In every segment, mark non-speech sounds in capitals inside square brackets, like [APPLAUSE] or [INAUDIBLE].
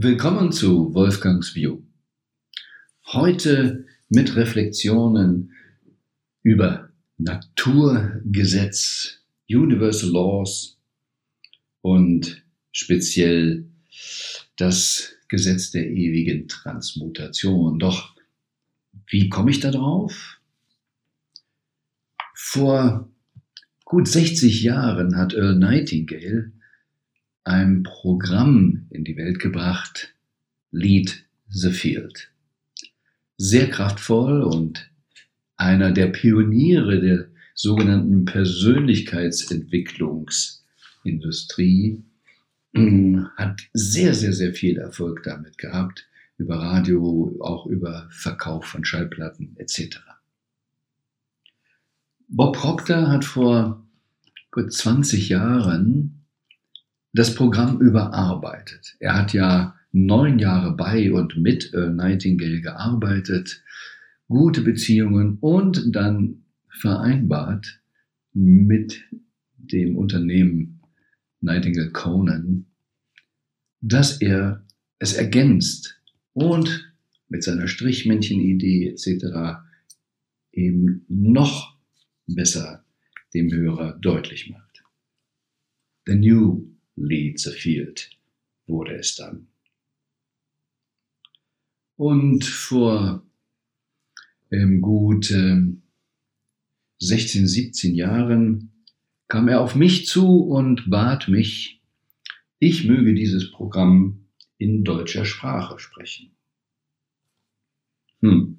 Willkommen zu Wolfgangs View. Heute mit Reflexionen über Naturgesetz, Universal Laws und speziell das Gesetz der ewigen Transmutation. Doch wie komme ich da drauf? Vor gut 60 Jahren hat Earl Nightingale ein Programm in die Welt gebracht, Lead the Field. Sehr kraftvoll und einer der Pioniere der sogenannten Persönlichkeitsentwicklungsindustrie mm, hat sehr, sehr, sehr viel Erfolg damit gehabt, über Radio, auch über Verkauf von Schallplatten etc. Bob Proctor hat vor gut 20 Jahren das Programm überarbeitet. Er hat ja neun Jahre bei und mit Earl Nightingale gearbeitet, gute Beziehungen und dann vereinbart mit dem Unternehmen Nightingale Conan, dass er es ergänzt und mit seiner Strichmännchen-Idee etc. eben noch besser dem Hörer deutlich macht. The New A Field wurde es dann. Und vor ähm, gut äh, 16, 17 Jahren kam er auf mich zu und bat mich, ich möge dieses Programm in deutscher Sprache sprechen. Hm.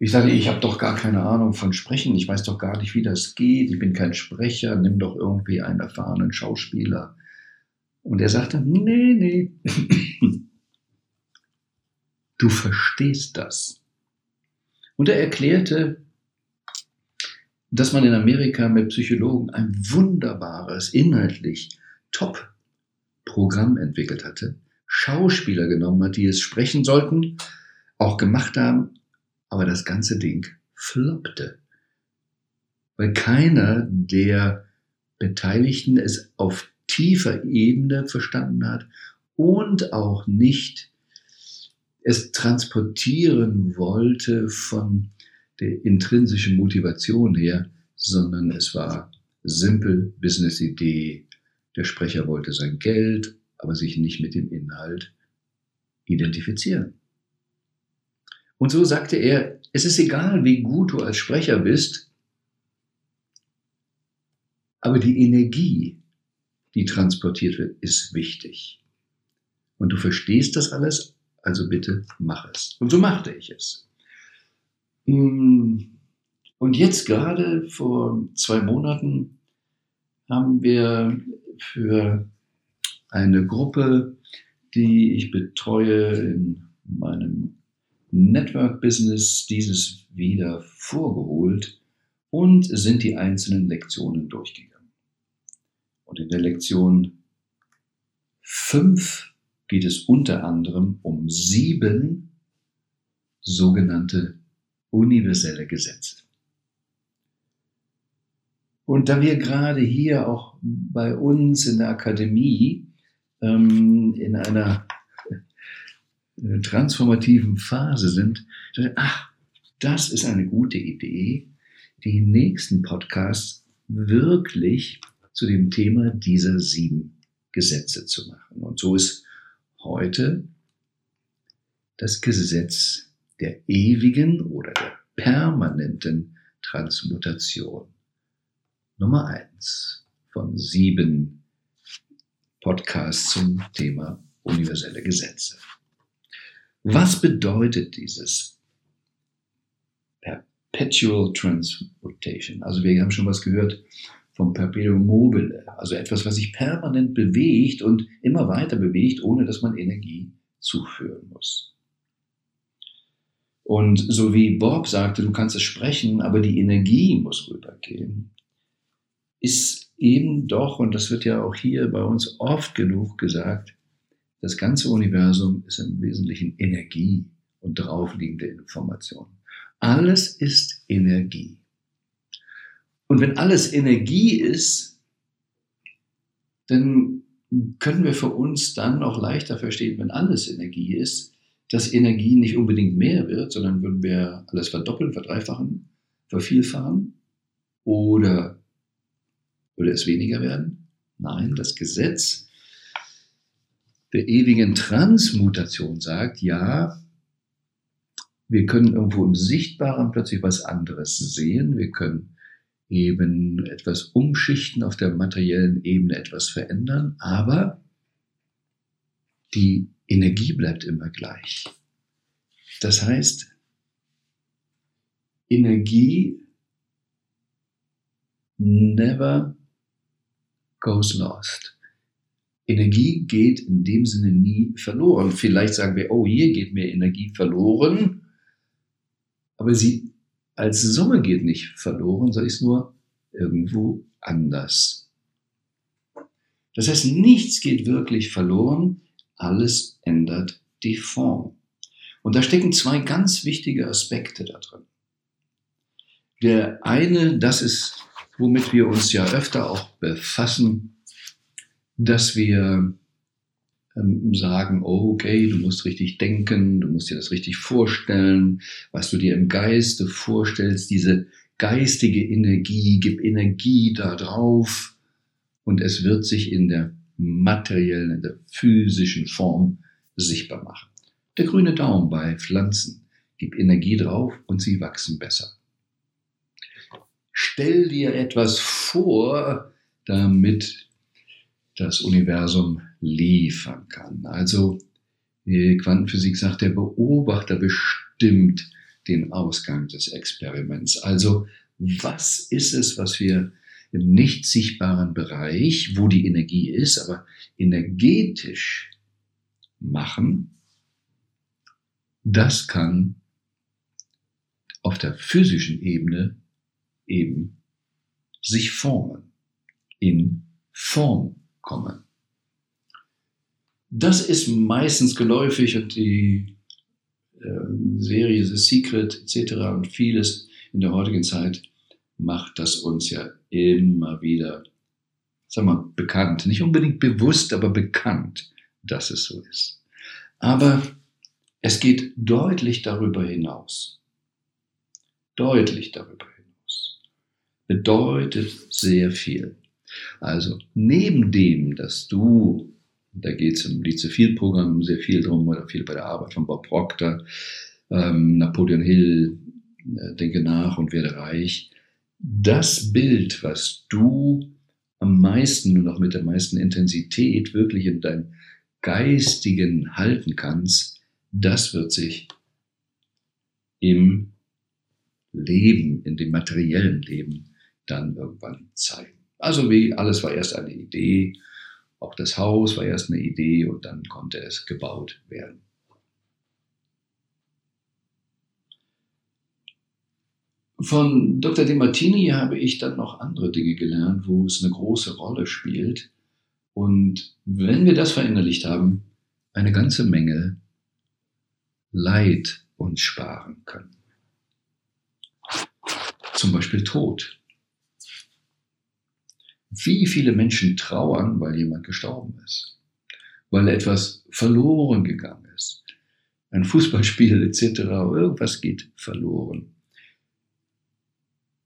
Ich sagte, ich habe doch gar keine Ahnung von Sprechen, ich weiß doch gar nicht, wie das geht, ich bin kein Sprecher, nimm doch irgendwie einen erfahrenen Schauspieler. Und er sagte, nee, nee, [CLEARS THROAT] du verstehst das. Und er erklärte, dass man in Amerika mit Psychologen ein wunderbares, inhaltlich Top-Programm entwickelt hatte, Schauspieler genommen hat, die es sprechen sollten, auch gemacht haben, aber das ganze Ding floppte. Weil keiner der Beteiligten es auf tiefer Ebene verstanden hat und auch nicht es transportieren wollte von der intrinsischen Motivation her, sondern es war simpel Business-Idee. Der Sprecher wollte sein Geld, aber sich nicht mit dem Inhalt identifizieren. Und so sagte er, es ist egal, wie gut du als Sprecher bist, aber die Energie, die transportiert wird, ist wichtig. Und du verstehst das alles, also bitte mach es. Und so machte ich es. Mm, und jetzt gerade vor zwei Monaten haben wir für eine Gruppe, die ich betreue in meinem Network-Business, dieses wieder vorgeholt und sind die einzelnen Lektionen durchgegangen. Und in der Lektion 5 geht es unter anderem um sieben sogenannte universelle Gesetze. Und da wir gerade hier auch bei uns in der Akademie ähm, in einer transformativen Phase sind, ach, das ist eine gute Idee, die nächsten Podcasts wirklich zu dem Thema dieser sieben Gesetze zu machen. Und so ist heute das Gesetz der ewigen oder der permanenten Transmutation. Nummer eins von sieben Podcasts zum Thema universelle Gesetze. Was bedeutet dieses Perpetual Transmutation? Also wir haben schon was gehört vom Perpetuum mobile, also etwas, was sich permanent bewegt und immer weiter bewegt, ohne dass man Energie zuführen muss. Und so wie Bob sagte, du kannst es sprechen, aber die Energie muss rübergehen, ist eben doch, und das wird ja auch hier bei uns oft genug gesagt, das ganze Universum ist im Wesentlichen Energie und draufliegende Information. Alles ist Energie. Und wenn alles Energie ist, dann können wir für uns dann auch leichter verstehen, wenn alles Energie ist, dass Energie nicht unbedingt mehr wird, sondern würden wir alles verdoppeln, verdreifachen, vervielfachen oder würde es weniger werden? Nein, das Gesetz der ewigen Transmutation sagt, ja, wir können irgendwo im Sichtbaren plötzlich was anderes sehen, wir können eben etwas umschichten auf der materiellen Ebene, etwas verändern, aber die Energie bleibt immer gleich. Das heißt, Energie never goes lost. Energie geht in dem Sinne nie verloren. Vielleicht sagen wir, oh, hier geht mir Energie verloren, aber sie als Summe geht nicht verloren, sondern ist nur irgendwo anders. Das heißt, nichts geht wirklich verloren, alles ändert die Form. Und da stecken zwei ganz wichtige Aspekte da drin. Der eine, das ist, womit wir uns ja öfter auch befassen, dass wir ähm, sagen, oh, okay, du musst richtig denken, du musst dir das richtig vorstellen, was du dir im Geiste vorstellst, diese geistige Energie, gib Energie da drauf und es wird sich in der materiellen, in der physischen Form sichtbar machen. Der grüne Daumen bei Pflanzen, gib Energie drauf und sie wachsen besser. Stell dir etwas vor, damit das Universum liefern kann. Also Quantenphysik sagt, der Beobachter bestimmt den Ausgang des Experiments. Also was ist es, was wir im nicht sichtbaren Bereich, wo die Energie ist, aber energetisch machen, das kann auf der physischen Ebene eben sich formen, in Form kommen. Das ist meistens geläufig und die äh, Serie The Secret etc. und vieles in der heutigen Zeit macht das uns ja immer wieder, sagen wir, bekannt. Nicht unbedingt bewusst, aber bekannt, dass es so ist. Aber es geht deutlich darüber hinaus. Deutlich darüber hinaus. Bedeutet sehr viel. Also neben dem, dass du, da geht es um die Zivil-Programm sehr viel drum oder viel bei der Arbeit von Bob Proctor, ähm, Napoleon Hill, äh, denke nach und werde reich. Das Bild, was du am meisten und auch mit der meisten Intensität wirklich in deinem Geistigen halten kannst, das wird sich im Leben, in dem materiellen Leben dann irgendwann zeigen. Also wie alles war erst eine Idee, auch das Haus war erst eine Idee und dann konnte es gebaut werden. Von Dr. De Martini habe ich dann noch andere Dinge gelernt, wo es eine große Rolle spielt. Und wenn wir das verinnerlicht haben, eine ganze Menge Leid uns sparen können. Zum Beispiel Tod. Wie viele Menschen trauern, weil jemand gestorben ist, weil etwas verloren gegangen ist. Ein Fußballspiel etc. Irgendwas geht verloren.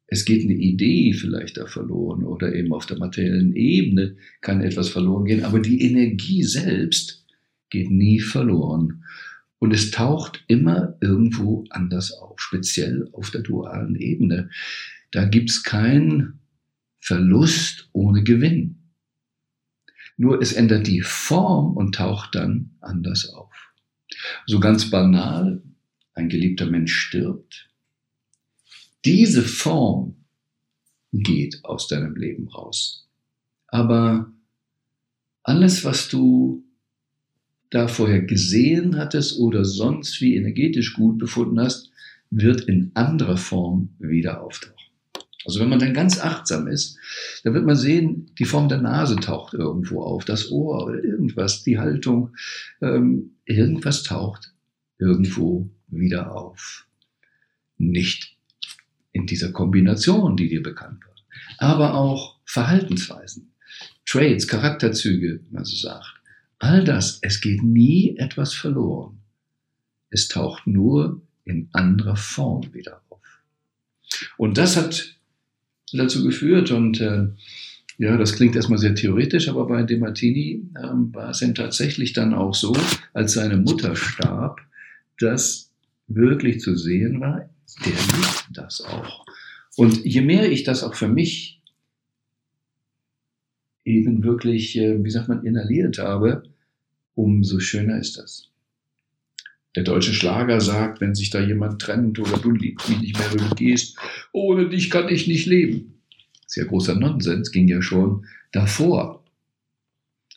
Es geht eine Idee vielleicht da verloren oder eben auf der materiellen Ebene kann etwas verloren gehen, aber die Energie selbst geht nie verloren. Und es taucht immer irgendwo anders auf, speziell auf der dualen Ebene. Da gibt's kein Verlust ohne Gewinn. Nur es ändert die Form und taucht dann anders auf. So ganz banal, ein geliebter Mensch stirbt. Diese Form geht aus deinem Leben raus. Aber alles, was du da vorher gesehen hattest oder sonst wie energetisch gut befunden hast, wird in anderer Form wieder auftauchen. Also wenn man dann ganz achtsam ist, dann wird man sehen, die Form der Nase taucht irgendwo auf, das Ohr oder irgendwas, die Haltung, ähm, irgendwas taucht irgendwo wieder auf. Nicht in dieser Kombination, die dir bekannt war, aber auch Verhaltensweisen. Traits, Charakterzüge, man so sagt. All das, es geht nie etwas verloren. Es taucht nur in anderer Form wieder auf. Und das hat dazu geführt und äh, ja, das klingt erstmal sehr theoretisch, aber bei De Martini äh, war es ihm tatsächlich dann auch so, als seine Mutter starb, dass wirklich zu sehen war, der liebt das auch. Und je mehr ich das auch für mich eben wirklich, äh, wie sagt man, inhaliert habe, umso schöner ist das. Der deutsche Schlager sagt, wenn sich da jemand trennt oder du liebst mich nicht mehr, wenn du gehst, ohne dich kann ich nicht leben. Sehr großer Nonsens, ging ja schon davor.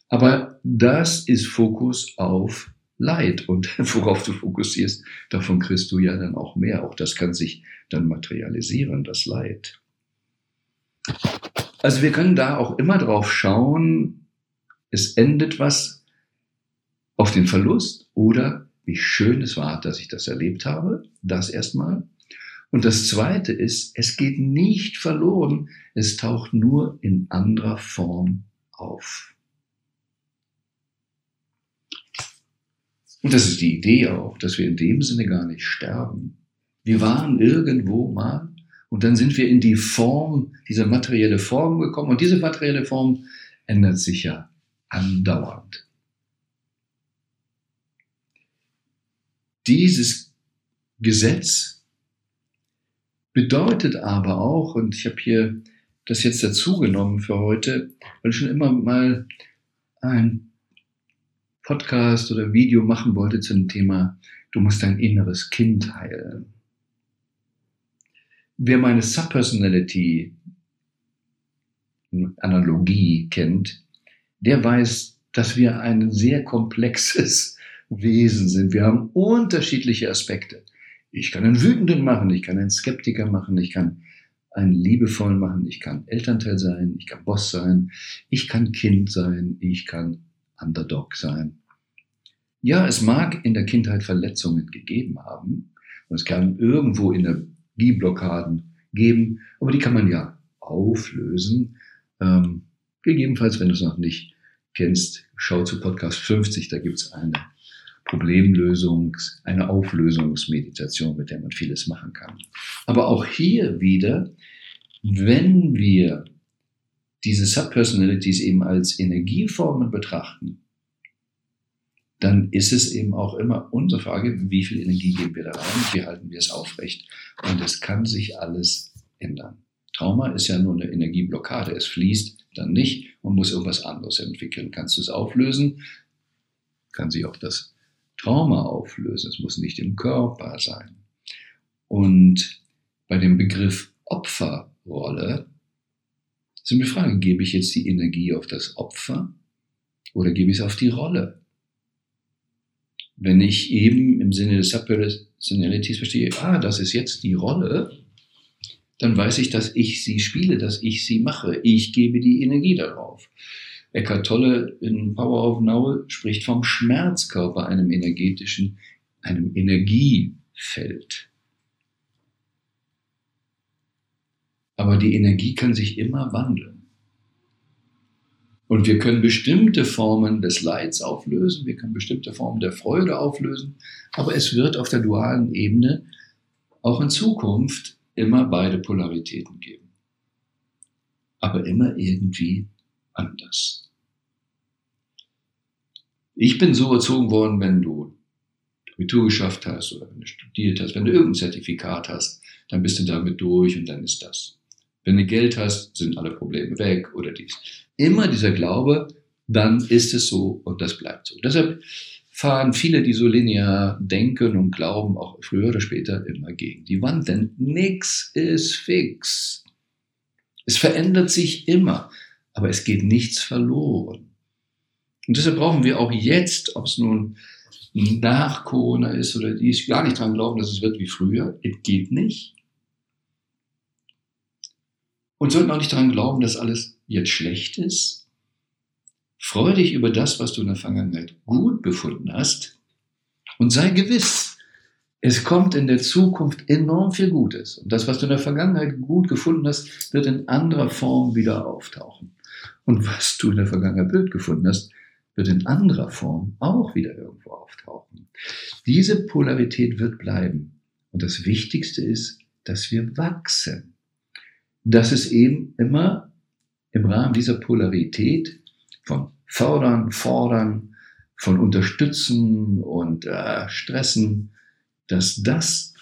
Aber das ist Fokus auf Leid und [LAUGHS] worauf du fokussierst, davon kriegst du ja dann auch mehr. Auch das kann sich dann materialisieren, das Leid. Also wir können da auch immer drauf schauen, es endet was auf den Verlust oder wie schön es war, dass ich das erlebt habe. Das erstmal. Und das zweite ist, es geht nicht verloren, es taucht nur in anderer Form auf. Und das ist die Idee auch, dass wir in dem Sinne gar nicht sterben. Wir waren irgendwo mal und dann sind wir in die Form, diese materielle Form gekommen und diese materielle Form ändert sich ja andauernd. Dieses Gesetz bedeutet aber auch, und ich habe hier das jetzt dazu genommen für heute, weil ich schon immer mal ein Podcast oder Video machen wollte zum Thema, du musst dein inneres Kind heilen. Wer meine Subpersonality Analogie kennt, der weiß, dass wir ein sehr komplexes Wesen sind. Wir haben unterschiedliche Aspekte. Ich kann einen Wütenden machen, ich kann einen Skeptiker machen, ich kann einen liebevollen machen, ich kann Elternteil sein, ich kann Boss sein, ich kann Kind sein, ich kann Underdog sein. Ja, es mag in der Kindheit Verletzungen gegeben haben und es kann irgendwo Energieblockaden geben, aber die kann man ja auflösen. Ähm, gegebenenfalls, wenn du es noch nicht kennst, schau zu Podcast 50, da gibt es eine Problemlösungs-, eine Auflösungsmeditation, mit der man vieles machen kann. Aber auch hier wieder, wenn wir diese Subpersonalities eben als Energieformen betrachten, dann ist es eben auch immer unsere Frage, wie viel Energie geben wir da rein, wie halten wir es aufrecht. Und es kann sich alles ändern. Trauma ist ja nur eine Energieblockade. Es fließt dann nicht und muss irgendwas anderes entwickeln. Kannst du es auflösen, kann sich auch das Trauma auflösen. Es muss nicht im Körper sein. Und bei dem Begriff Opferrolle ist die Frage, gebe ich jetzt die Energie auf das Opfer oder gebe ich es auf die Rolle? Wenn ich eben im Sinne des Subpersonalities verstehe, ah, das ist jetzt die Rolle, dann weiß ich, dass ich sie spiele, dass ich sie mache. Ich gebe die Energie darauf. Eckhart Tolle in Power of Now spricht vom Schmerzkörper, einem energetischen, einem Energiefeld. Aber die Energie kann sich immer wandeln. Und wir können bestimmte Formen des Leids auflösen, wir können bestimmte Formen der Freude auflösen, aber es wird auf der dualen Ebene auch in Zukunft immer beide Polaritäten geben. Aber immer irgendwie anders. Ich bin so erzogen worden, wenn du Abitur geschafft hast oder wenn du studiert hast, wenn du irgendein Zertifikat hast, dann bist du damit durch und dann ist das. Wenn du Geld hast, sind alle Probleme weg oder dies. Immer dieser Glaube, dann ist es so und das bleibt so. Deshalb fahren viele, die so linear denken und glauben, auch früher oder später immer gegen die Wand, denn nichts ist fix. Es verändert sich immer aber es geht nichts verloren. Und deshalb brauchen wir auch jetzt, ob es nun nach Corona ist oder die ist gar nicht dran glauben, dass es wird wie früher. Es geht nicht. Und sollten auch nicht dran glauben, dass alles jetzt schlecht ist. Freu dich über das, was du in der Vergangenheit gut befunden hast und sei gewiss, es kommt in der Zukunft enorm viel Gutes. Und das, was du in der Vergangenheit gut gefunden hast, wird in anderer Form wieder auftauchen. Und was du in der Vergangenheit Bild gefunden hast, wird in anderer Form auch wieder irgendwo auftauchen. Diese Polarität wird bleiben. Und das Wichtigste ist, dass wir wachsen. Dass es eben immer im Rahmen dieser Polarität von fördern, fordern, von unterstützen und äh, stressen, dass das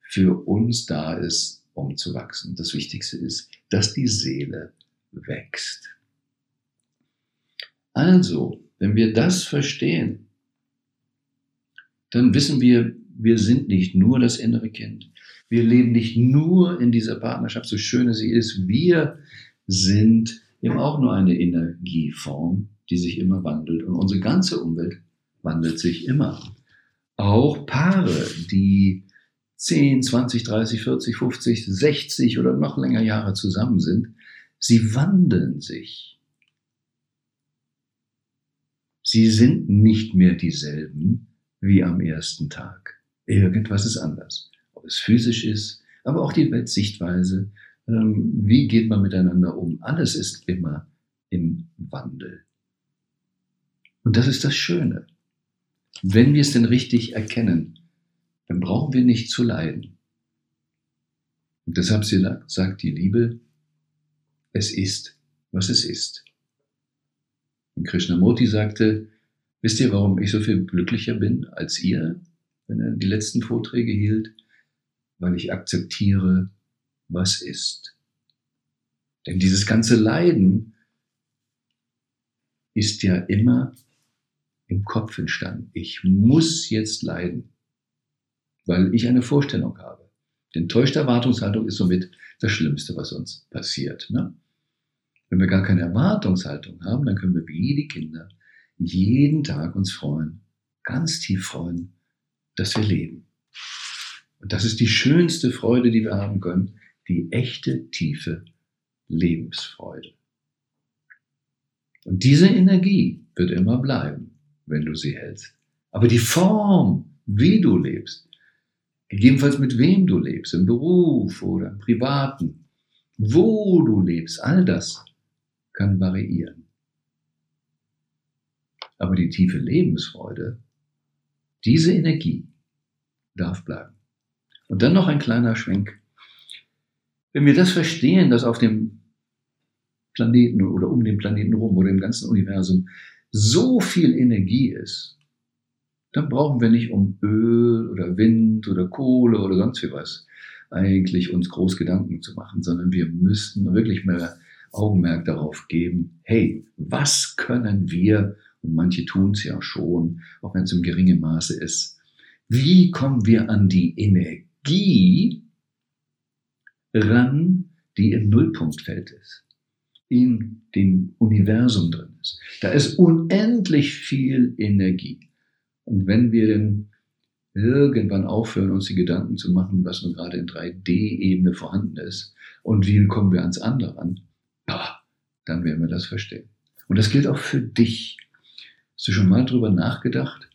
für uns da ist, um zu wachsen. Das Wichtigste ist, dass die Seele wächst. Also, wenn wir das verstehen, dann wissen wir, wir sind nicht nur das innere Kind. Wir leben nicht nur in dieser Partnerschaft, so schön sie ist. Wir sind eben auch nur eine Energieform, die sich immer wandelt. Und unsere ganze Umwelt wandelt sich immer. Auch Paare, die 10, 20, 30, 40, 50, 60 oder noch länger Jahre zusammen sind, sie wandeln sich. Sie sind nicht mehr dieselben wie am ersten Tag. Irgendwas ist anders. Ob es physisch ist, aber auch die Weltsichtweise. Ähm, wie geht man miteinander um? Alles ist immer im Wandel. Und das ist das Schöne. Wenn wir es denn richtig erkennen, dann brauchen wir nicht zu leiden. Und deshalb sagt die Liebe, es ist, was es ist. Und Krishnamurti sagte, wisst ihr, warum ich so viel glücklicher bin als ihr, wenn er die letzten Vorträge hielt? Weil ich akzeptiere, was ist. Denn dieses ganze Leiden ist ja immer im Kopf entstanden. Ich muss jetzt leiden, weil ich eine Vorstellung habe. Denn täuschte Erwartungshaltung ist somit das Schlimmste, was uns passiert. Ne? Wenn wir gar keine Erwartungshaltung haben, dann können wir wie die Kinder jeden Tag uns freuen, ganz tief freuen, dass wir leben. Und das ist die schönste Freude, die wir haben können, die echte, tiefe Lebensfreude. Und diese Energie wird immer bleiben, wenn du sie hältst. Aber die Form, wie du lebst, gegebenenfalls mit wem du lebst, im Beruf oder im Privaten, wo du lebst, all das kann variieren. Aber die tiefe Lebensfreude, diese Energie darf bleiben. Und dann noch ein kleiner Schwenk. Wenn wir das verstehen, dass auf dem Planeten oder um den Planeten rum oder im ganzen Universum so viel Energie ist, dann brauchen wir nicht um Öl oder Wind oder Kohle oder sonst wie was eigentlich uns groß Gedanken zu machen, sondern wir müssten wirklich mehr Augenmerk darauf geben, hey, was können wir, und manche tun es ja schon, auch wenn es im geringen Maße ist, wie kommen wir an die Energie ran, die im Nullpunktfeld ist, in dem Universum drin ist. Da ist unendlich viel Energie. Und wenn wir denn irgendwann aufhören, uns die Gedanken zu machen, was nun gerade in 3D-Ebene vorhanden ist und wie kommen wir ans andere an, dann werden wir das verstehen. Und das gilt auch für dich. Hast du schon mal drüber nachgedacht?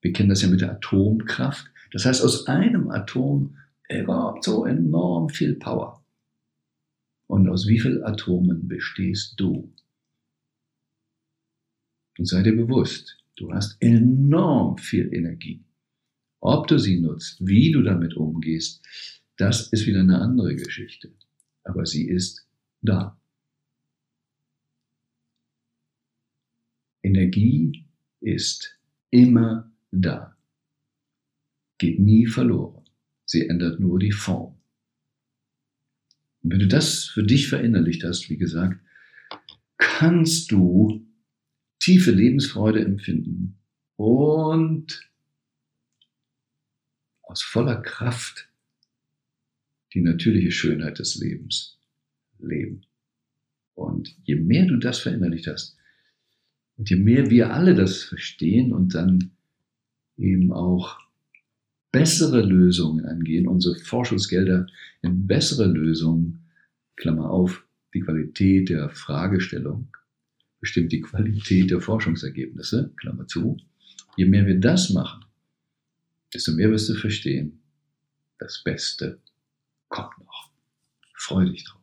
Wir kennen das ja mit der Atomkraft. Das heißt, aus einem Atom überhaupt so enorm viel Power. Und aus wie vielen Atomen bestehst du? Und sei dir bewusst, du hast enorm viel Energie. Ob du sie nutzt, wie du damit umgehst, das ist wieder eine andere Geschichte. Aber sie ist da. Energie ist immer da, geht nie verloren. Sie ändert nur die Form. Und wenn du das für dich verinnerlicht hast, wie gesagt, kannst du tiefe Lebensfreude empfinden und aus voller Kraft die natürliche Schönheit des Lebens leben. Und je mehr du das verinnerlicht hast, und je mehr wir alle das verstehen und dann eben auch bessere Lösungen angehen, unsere Forschungsgelder in bessere Lösungen, Klammer auf, die Qualität der Fragestellung bestimmt die Qualität der Forschungsergebnisse, Klammer zu. Je mehr wir das machen, desto mehr wirst du verstehen, das Beste kommt noch. Freu dich drauf.